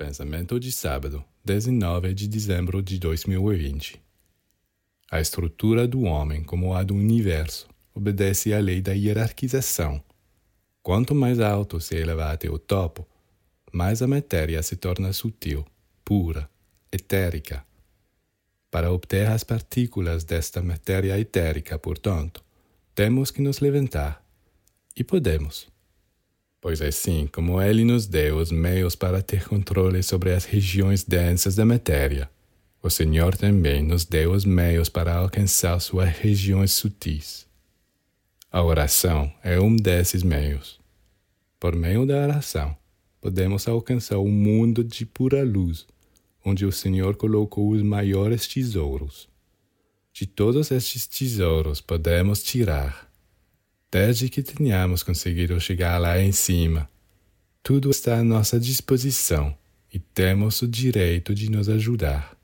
Pensamento de sábado, 19 de dezembro de 2020. A estrutura do homem, como a do universo, obedece à lei da hierarquização. Quanto mais alto se eleva até o topo, mais a matéria se torna sutil, pura, etérica. Para obter as partículas desta matéria etérica, portanto, temos que nos levantar. E podemos pois assim como Ele nos deu os meios para ter controle sobre as regiões densas da matéria, o Senhor também nos deu os meios para alcançar suas regiões sutis. A oração é um desses meios. Por meio da oração, podemos alcançar um mundo de pura luz, onde o Senhor colocou os maiores tesouros. De todos estes tesouros podemos tirar desde que tenhamos conseguido chegar lá em cima. Tudo está à nossa disposição e temos o direito de nos ajudar.